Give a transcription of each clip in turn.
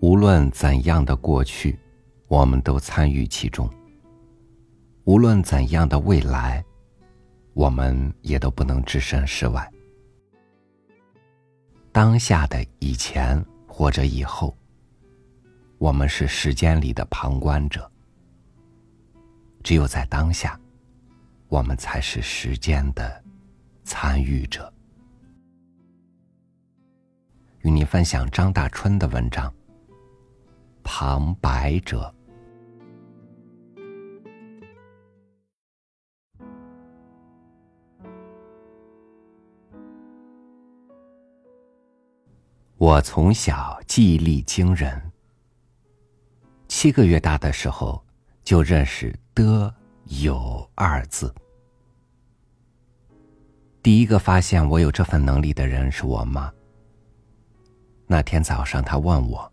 无论怎样的过去，我们都参与其中；无论怎样的未来，我们也都不能置身事外。当下的以前或者以后，我们是时间里的旁观者。只有在当下，我们才是时间的参与者。与你分享张大春的文章。旁白者，我从小记忆力惊人。七个月大的时候，就认识的有二字。第一个发现我有这份能力的人是我妈。那天早上，她问我。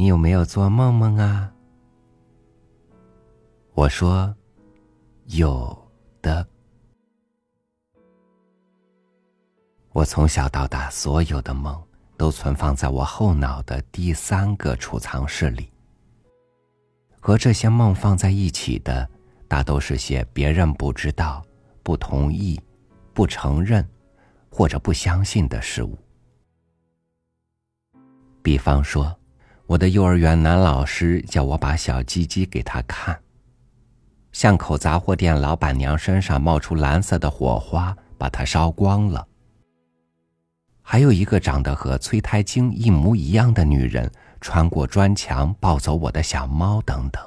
你有没有做梦梦啊？我说有的。我从小到大所有的梦都存放在我后脑的第三个储藏室里。和这些梦放在一起的，大都是些别人不知道、不同意、不承认或者不相信的事物。比方说。我的幼儿园男老师叫我把小鸡鸡给他看。巷口杂货店老板娘身上冒出蓝色的火花，把它烧光了。还有一个长得和催胎精一模一样的女人穿过砖墙抱走我的小猫等等。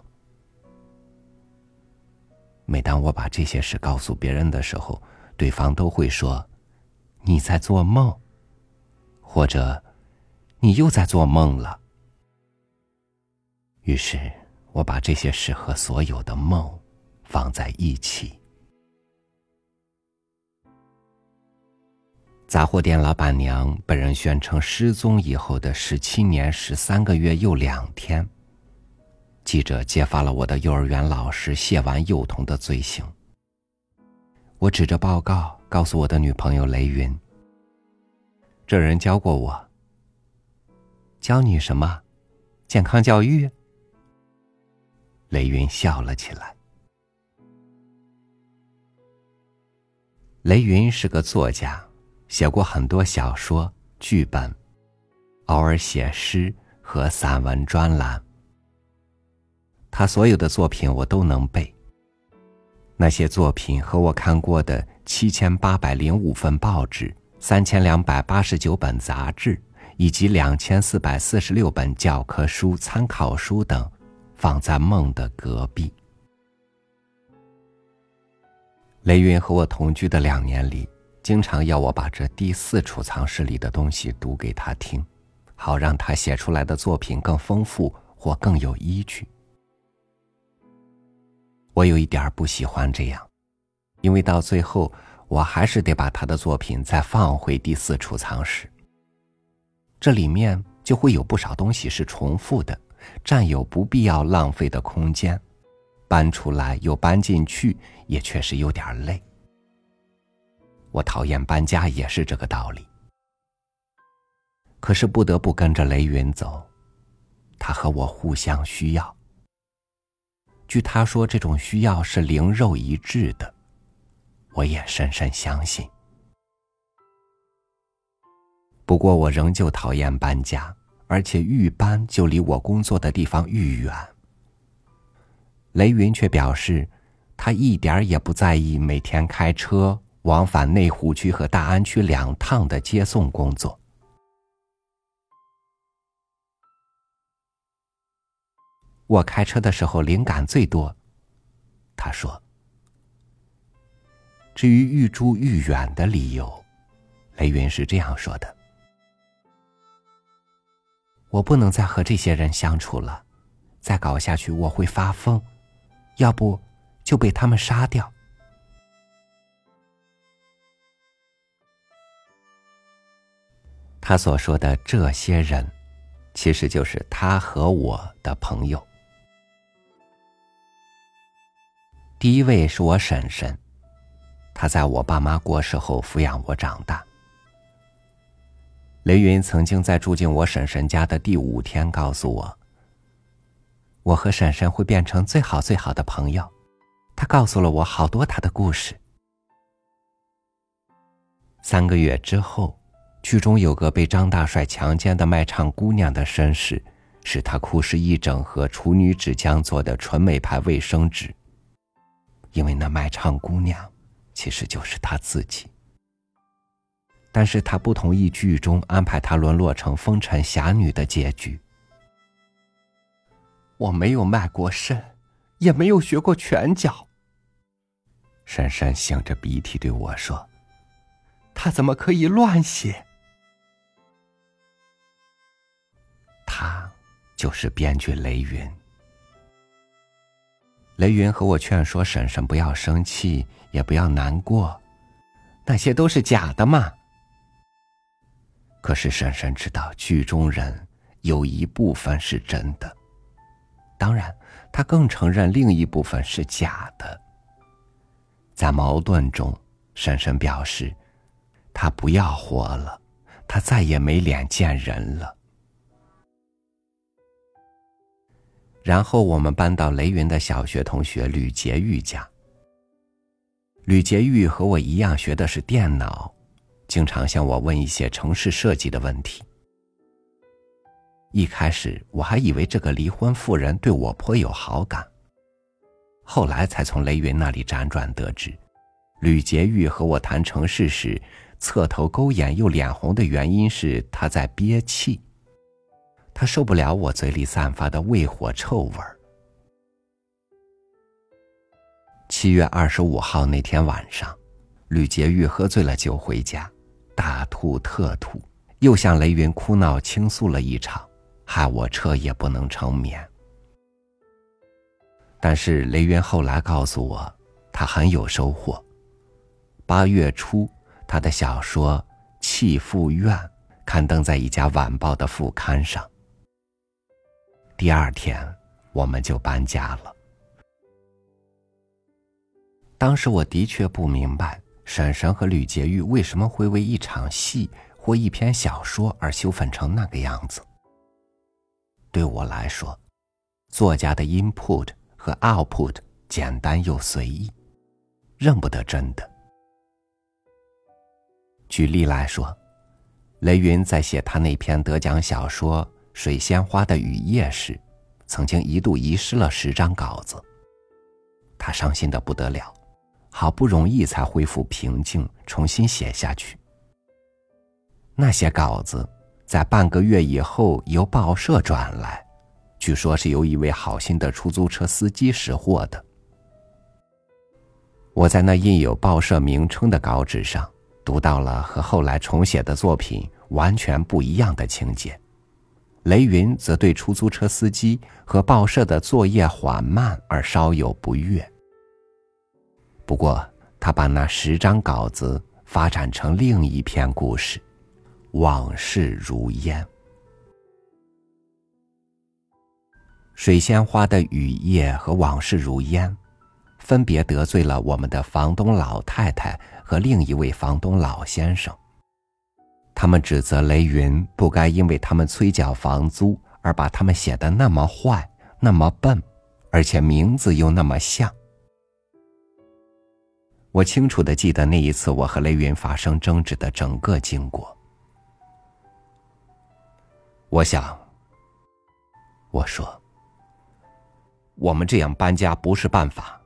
每当我把这些事告诉别人的时候，对方都会说：“你在做梦。”或者“你又在做梦了。”于是我把这些事和所有的梦放在一起。杂货店老板娘被人宣称失踪以后的十七年十三个月又两天，记者揭发了我的幼儿园老师亵玩幼童的罪行。我指着报告告诉我的女朋友雷云：“这人教过我。教你什么？健康教育。”雷云笑了起来。雷云是个作家，写过很多小说、剧本，偶尔写诗和散文专栏。他所有的作品我都能背。那些作品和我看过的七千八百零五份报纸、三千两百八十九本杂志以及两千四百四十六本教科书、参考书等。放在梦的隔壁。雷云和我同居的两年里，经常要我把这第四储藏室里的东西读给他听，好让他写出来的作品更丰富或更有依据。我有一点不喜欢这样，因为到最后我还是得把他的作品再放回第四储藏室。这里面就会有不少东西是重复的。占有不必要浪费的空间，搬出来又搬进去，也确实有点累。我讨厌搬家也是这个道理。可是不得不跟着雷云走，他和我互相需要。据他说，这种需要是灵肉一致的，我也深深相信。不过我仍旧讨厌搬家。而且愈搬就离我工作的地方愈远。雷云却表示，他一点也不在意每天开车往返内湖区和大安区两趟的接送工作。我开车的时候灵感最多，他说。至于愈住愈远的理由，雷云是这样说的。我不能再和这些人相处了，再搞下去我会发疯，要不就被他们杀掉。他所说的这些人，其实就是他和我的朋友。第一位是我婶婶，她在我爸妈过世后抚养我长大。雷云曾经在住进我婶婶家的第五天告诉我：“我和婶婶会变成最好最好的朋友。”他告诉了我好多他的故事。三个月之后，剧中有个被张大帅强奸的卖唱姑娘的身世，使他哭湿一整盒处女纸浆做的纯美牌卫生纸。因为那卖唱姑娘，其实就是他自己。但是他不同意剧中安排他沦落成风尘侠女的结局。我没有卖过肾，也没有学过拳脚。珊珊擤着鼻涕对我说：“他怎么可以乱写？”他就是编剧雷云。雷云和我劝说婶婶不要生气，也不要难过，那些都是假的嘛。可是婶婶知道剧中人有一部分是真的，当然，她更承认另一部分是假的。在矛盾中，婶婶表示，她不要活了，她再也没脸见人了。然后我们搬到雷云的小学同学吕杰玉家。吕杰玉和我一样学的是电脑。经常向我问一些城市设计的问题。一开始我还以为这个离婚妇人对我颇有好感，后来才从雷云那里辗转得知，吕洁玉和我谈城市时侧头勾眼又脸红的原因是他在憋气，他受不了我嘴里散发的胃火臭味儿。七月二十五号那天晚上，吕洁玉喝醉了酒回家。大吐特吐，又向雷云哭闹倾诉了一场，害我彻夜不能成眠。但是雷云后来告诉我，他很有收获。八月初，他的小说《弃妇怨》刊登在一家晚报的副刊上。第二天，我们就搬家了。当时我的确不明白。婶婶和吕洁玉为什么会为一场戏或一篇小说而羞愤成那个样子？对我来说，作家的 input 和 output 简单又随意，认不得真的。举例来说，雷云在写他那篇得奖小说《水仙花的雨夜》时，曾经一度遗失了十张稿子，他伤心的不得了。好不容易才恢复平静，重新写下去。那些稿子在半个月以后由报社转来，据说是由一位好心的出租车司机识货的。我在那印有报社名称的稿纸上读到了和后来重写的作品完全不一样的情节。雷云则对出租车司机和报社的作业缓慢而稍有不悦。不过，他把那十张稿子发展成另一篇故事，《往事如烟》。水仙花的雨夜和往事如烟，分别得罪了我们的房东老太太和另一位房东老先生。他们指责雷云不该因为他们催缴房租而把他们写的那么坏、那么笨，而且名字又那么像。我清楚的记得那一次我和雷云发生争执的整个经过。我想，我说，我们这样搬家不是办法。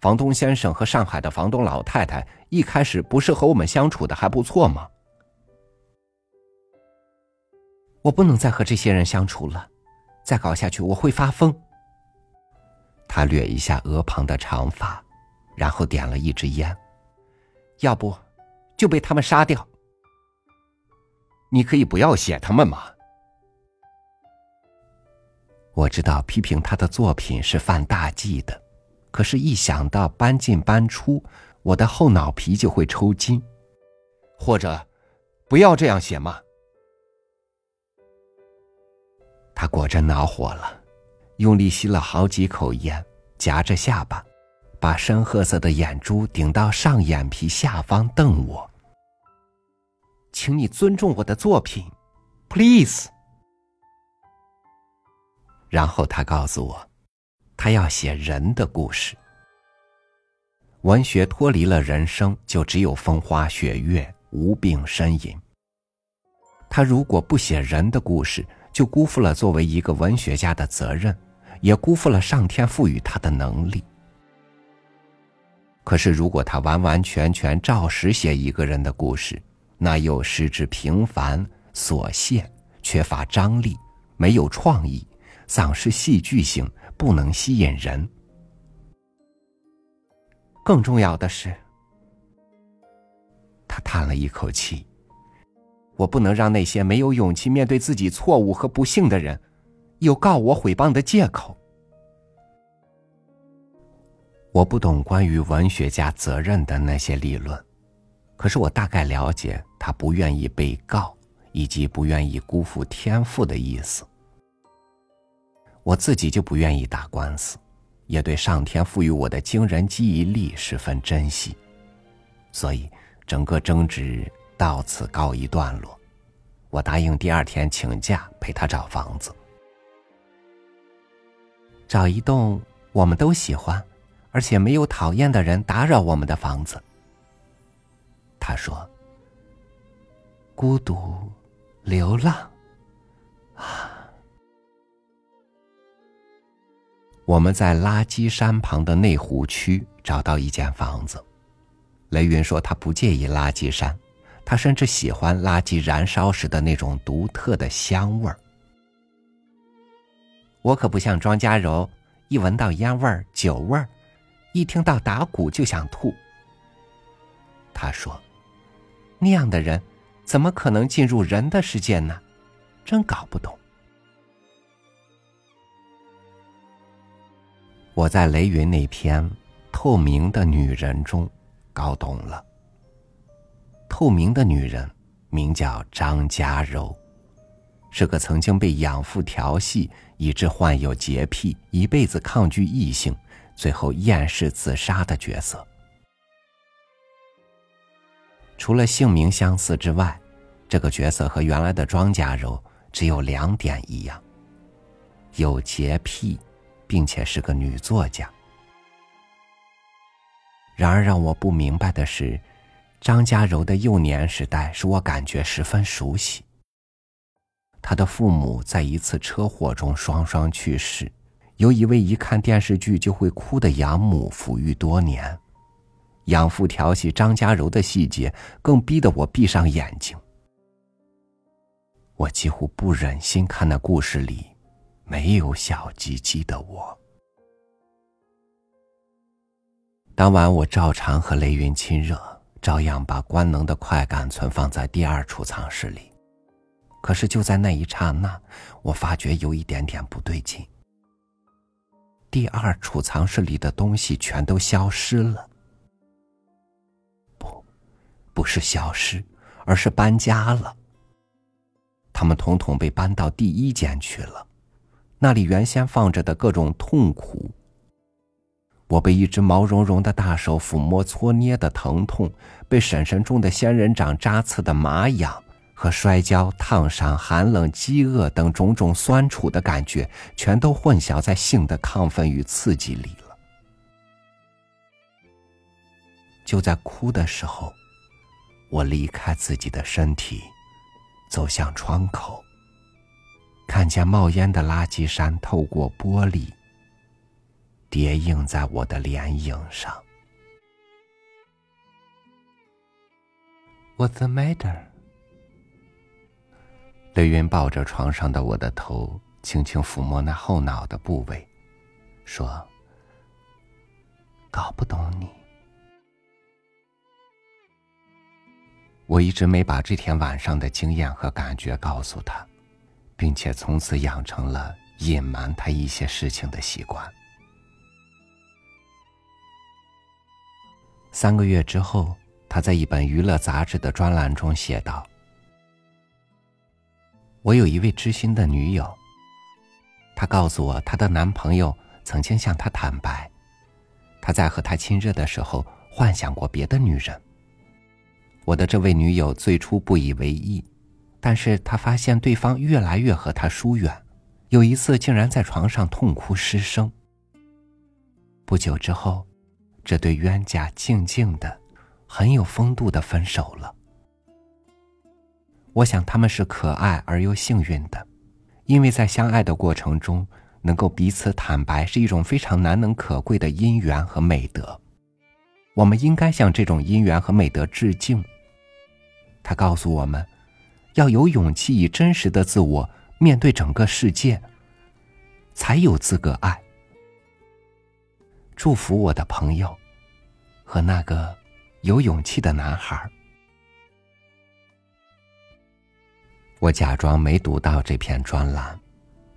房东先生和上海的房东老太太一开始不是和我们相处的还不错吗？我不能再和这些人相处了，再搞下去我会发疯。他捋一下额旁的长发。然后点了一支烟，要不就被他们杀掉。你可以不要写他们吗？我知道批评他的作品是犯大忌的，可是，一想到搬进搬出，我的后脑皮就会抽筋。或者，不要这样写吗？他果真恼火了，用力吸了好几口烟，夹着下巴。把深褐色的眼珠顶到上眼皮下方瞪我。请你尊重我的作品，please。然后他告诉我，他要写人的故事。文学脱离了人生，就只有风花雪月、无病呻吟。他如果不写人的故事，就辜负了作为一个文学家的责任，也辜负了上天赋予他的能力。可是，如果他完完全全照实写一个人的故事，那又失之平凡、琐屑、缺乏张力、没有创意、丧失戏剧性、不能吸引人。更重要的是，他叹了一口气。我不能让那些没有勇气面对自己错误和不幸的人，有告我毁谤的借口。我不懂关于文学家责任的那些理论，可是我大概了解他不愿意被告以及不愿意辜负天赋的意思。我自己就不愿意打官司，也对上天赋予我的惊人记忆力十分珍惜，所以整个争执到此告一段落。我答应第二天请假陪他找房子，找一栋我们都喜欢。而且没有讨厌的人打扰我们的房子。他说：“孤独，流浪，啊！”我们在垃圾山旁的内湖区找到一间房子。雷云说他不介意垃圾山，他甚至喜欢垃圾燃烧时的那种独特的香味儿。我可不像庄稼柔，一闻到烟味儿、酒味儿。一听到打鼓就想吐。他说：“那样的人，怎么可能进入人的世界呢？真搞不懂。”我在雷云那篇《透明的女人》中搞懂了。透明的女人名叫张嘉柔，是个曾经被养父调戏，以致患有洁癖，一辈子抗拒异性。最后厌世自杀的角色，除了姓名相似之外，这个角色和原来的庄稼柔只有两点一样：有洁癖，并且是个女作家。然而让我不明白的是，张嘉柔的幼年时代使我感觉十分熟悉。她的父母在一次车祸中双双去世。由一位一看电视剧就会哭的养母抚育多年，养父调戏张家柔的细节更逼得我闭上眼睛。我几乎不忍心看那故事里没有小鸡鸡的我。当晚我照常和雷云亲热，照样把官能的快感存放在第二储藏室里。可是就在那一刹那，我发觉有一点点不对劲。第二储藏室里的东西全都消失了。不，不是消失，而是搬家了。他们统统被搬到第一间去了，那里原先放着的各种痛苦。我被一只毛茸茸的大手抚摸搓捏的疼痛，被婶婶种的仙人掌扎刺的麻痒。和摔跤、烫伤、寒冷、饥饿等种种酸楚的感觉，全都混淆在性的亢奋与刺激里了。就在哭的时候，我离开自己的身体，走向窗口，看见冒烟的垃圾山透过玻璃，叠映在我的脸影上。What's the matter? 雷云抱着床上的我的头，轻轻抚摸那后脑的部位，说：“搞不懂你。”我一直没把这天晚上的经验和感觉告诉他，并且从此养成了隐瞒他一些事情的习惯。三个月之后，他在一本娱乐杂志的专栏中写道。我有一位知心的女友，她告诉我，她的男朋友曾经向她坦白，他在和她亲热的时候幻想过别的女人，我的这位女友最初不以为意，但是她发现对方越来越和她疏远，有一次竟然在床上痛哭失声。不久之后，这对冤家静静的、很有风度的分手了。我想他们是可爱而又幸运的，因为在相爱的过程中，能够彼此坦白是一种非常难能可贵的姻缘和美德。我们应该向这种姻缘和美德致敬。他告诉我们，要有勇气以真实的自我面对整个世界，才有资格爱。祝福我的朋友和那个有勇气的男孩。我假装没读到这篇专栏，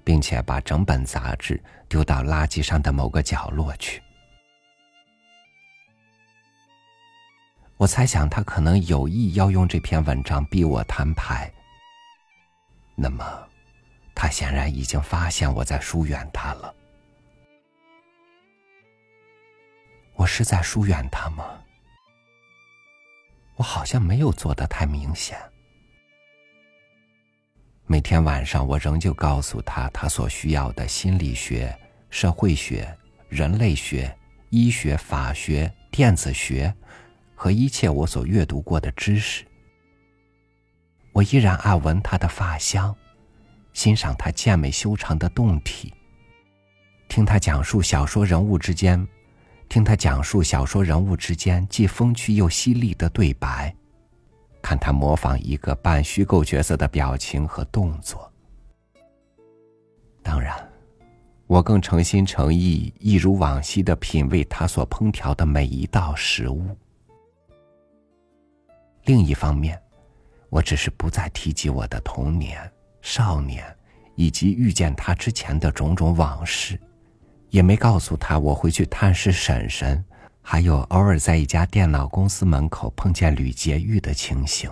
并且把整本杂志丢到垃圾上的某个角落去。我猜想他可能有意要用这篇文章逼我摊牌。那么，他显然已经发现我在疏远他了。我是在疏远他吗？我好像没有做的太明显。每天晚上，我仍旧告诉他他所需要的心理学、社会学、人类学、医学、法学、电子学。和一切我所阅读过的知识，我依然爱闻他的发香，欣赏他健美修长的胴体，听他讲述小说人物之间，听他讲述小说人物之间既风趣又犀利的对白，看他模仿一个半虚构角色的表情和动作。当然，我更诚心诚意、一如往昔的品味他所烹调的每一道食物。另一方面，我只是不再提及我的童年、少年，以及遇见他之前的种种往事，也没告诉他我会去探视婶婶，还有偶尔在一家电脑公司门口碰见吕洁玉的情形。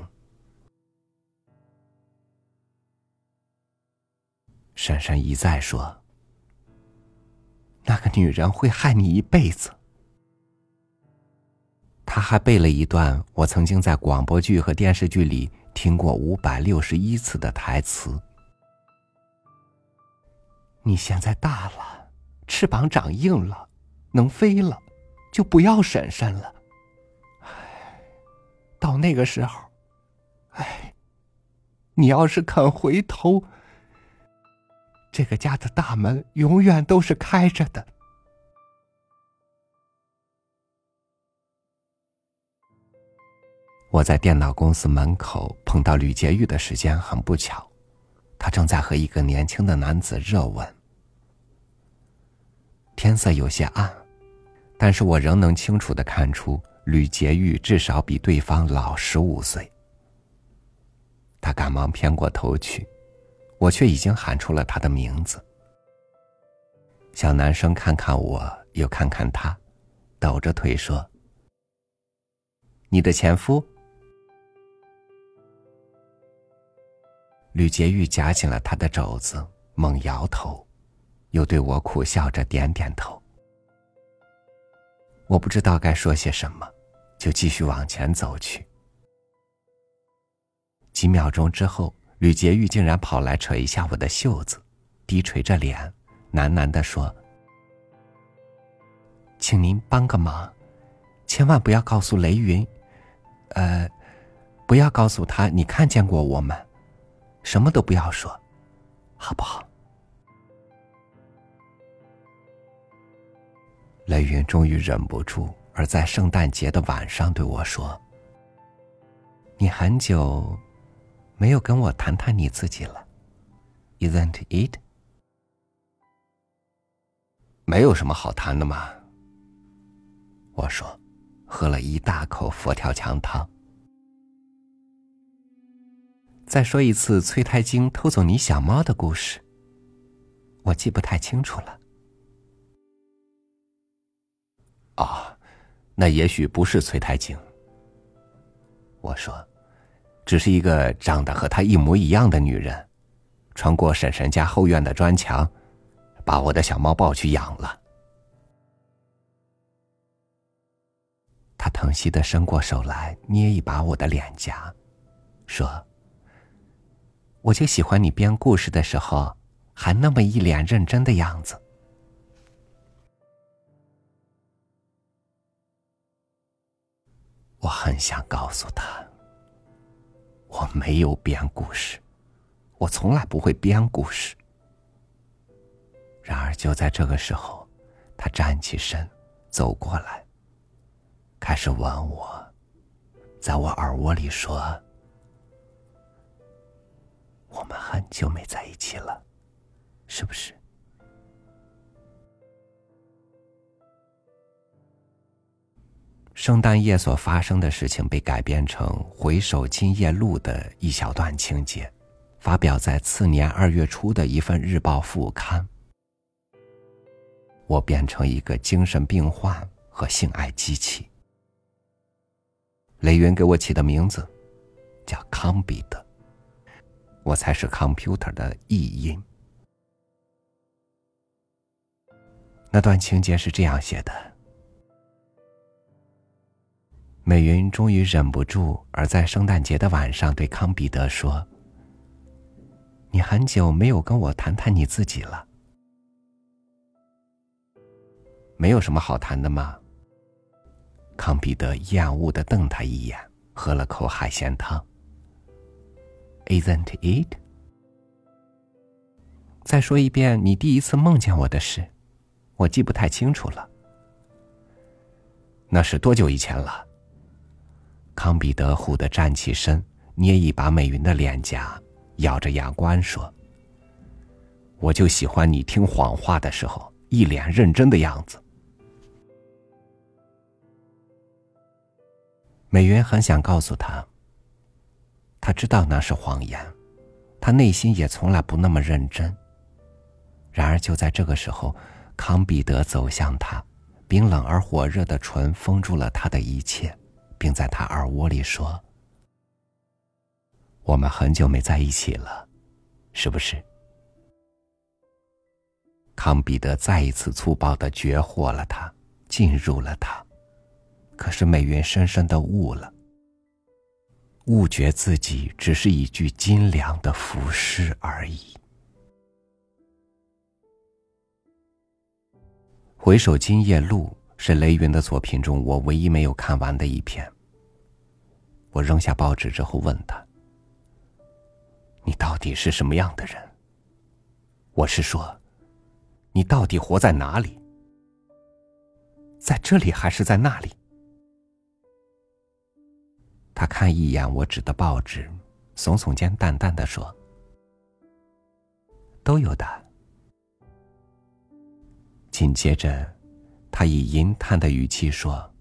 珊珊一再说：“那个女人会害你一辈子。”他还背了一段我曾经在广播剧和电视剧里听过五百六十一次的台词：“你现在大了，翅膀长硬了，能飞了，就不要婶婶了。唉，到那个时候，唉，你要是肯回头，这个家的大门永远都是开着的。”我在电脑公司门口碰到吕洁玉的时间很不巧，她正在和一个年轻的男子热吻。天色有些暗，但是我仍能清楚的看出吕洁玉至少比对方老十五岁。他赶忙偏过头去，我却已经喊出了他的名字。小男生看看我，又看看他，抖着腿说：“你的前夫。”吕洁玉夹紧了他的肘子，猛摇头，又对我苦笑着点点头。我不知道该说些什么，就继续往前走去。几秒钟之后，吕洁玉竟然跑来扯一下我的袖子，低垂着脸，喃喃的说：“请您帮个忙，千万不要告诉雷云，呃，不要告诉他你看见过我们。”什么都不要说，好不好？雷云终于忍不住，而在圣诞节的晚上对我说：“你很久没有跟我谈谈你自己了，Isn't it？” 没有什么好谈的嘛。我说，喝了一大口佛跳墙汤。再说一次，催胎精偷走你小猫的故事。我记不太清楚了。哦，那也许不是崔太景。我说，只是一个长得和她一模一样的女人，穿过婶婶家后院的砖墙，把我的小猫抱去养了。他疼惜的伸过手来捏一把我的脸颊，说：“我就喜欢你编故事的时候，还那么一脸认真的样子。”很想告诉他，我没有编故事，我从来不会编故事。然而就在这个时候，他站起身，走过来，开始吻我，在我耳窝里说：“我们很久没在一起了，是不是？”圣诞夜所发生的事情被改编成《回首今夜路》的一小段情节，发表在次年二月初的一份日报副刊。我变成一个精神病患和性爱机器。雷云给我起的名字叫康比德，我才是 computer 的译音。那段情节是这样写的。美云终于忍不住，而在圣诞节的晚上对康彼得说：“你很久没有跟我谈谈你自己了，没有什么好谈的吗？”康彼得厌恶的瞪他一眼，喝了口海鲜汤。Isn't it？再说一遍你第一次梦见我的事，我记不太清楚了。那是多久以前了？康彼得忽地站起身，捏一把美云的脸颊，咬着牙关说：“我就喜欢你听谎话的时候，一脸认真的样子。”美云很想告诉他，他知道那是谎言，他内心也从来不那么认真。然而就在这个时候，康彼得走向他，冰冷而火热的唇封住了他的一切。并在他耳窝里说：“我们很久没在一起了，是不是？”康彼得再一次粗暴的绝获了他，进入了他。可是美云深深的悟了，悟觉自己只是一具金良的浮尸而已。回首今夜路。是雷云的作品中我唯一没有看完的一篇。我扔下报纸之后问他：“你到底是什么样的人？”我是说，你到底活在哪里？在这里还是在那里？他看一眼我指的报纸，耸耸肩，淡淡的说：“都有的。”紧接着。他以吟叹的语气说：“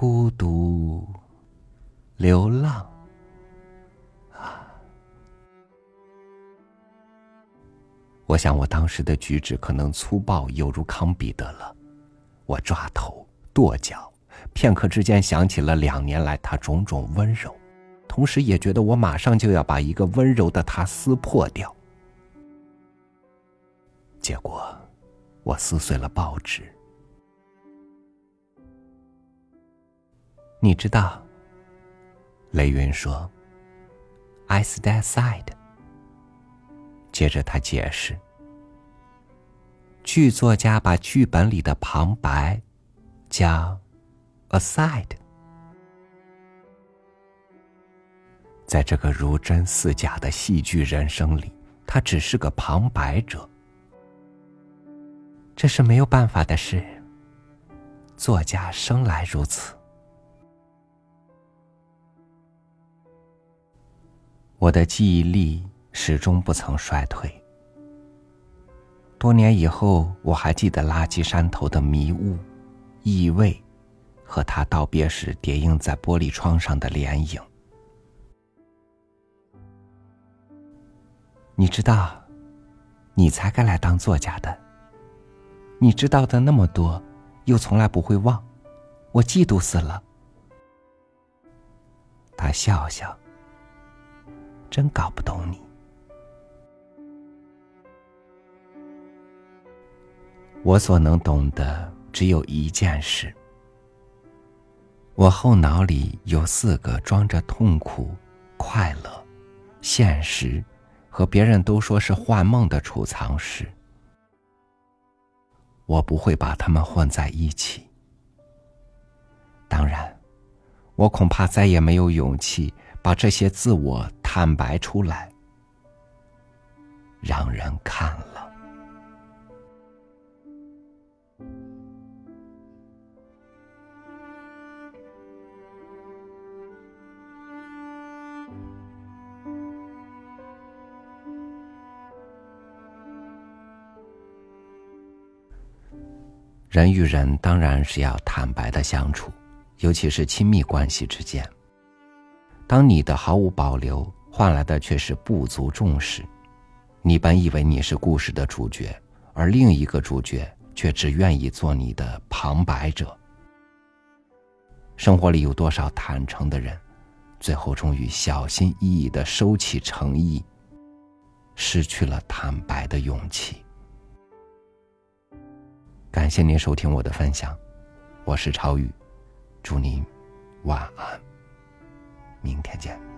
孤独，流浪，啊！我想我当时的举止可能粗暴，犹如康彼得了。我抓头，跺脚，片刻之间想起了两年来他种种温柔，同时也觉得我马上就要把一个温柔的他撕破掉。结果。”我撕碎了报纸。你知道，雷云说：“I stand side。”接着他解释：“剧作家把剧本里的旁白叫 aside。”在这个如真似假的戏剧人生里，他只是个旁白者。这是没有办法的事。作家生来如此。我的记忆力始终不曾衰退。多年以后，我还记得垃圾山头的迷雾、异味，和他道别时叠映在玻璃窗上的脸影。你知道，你才该来当作家的。你知道的那么多，又从来不会忘，我嫉妒死了。他笑笑，真搞不懂你。我所能懂的只有一件事：我后脑里有四个装着痛苦、快乐、现实和别人都说是幻梦的储藏室。我不会把它们混在一起。当然，我恐怕再也没有勇气把这些自我坦白出来，让人看了。人与人当然是要坦白的相处，尤其是亲密关系之间。当你的毫无保留换来的却是不足重视，你本以为你是故事的主角，而另一个主角却只愿意做你的旁白者。生活里有多少坦诚的人，最后终于小心翼翼的收起诚意，失去了坦白的勇气。感谢您收听我的分享，我是超宇，祝您晚安，明天见。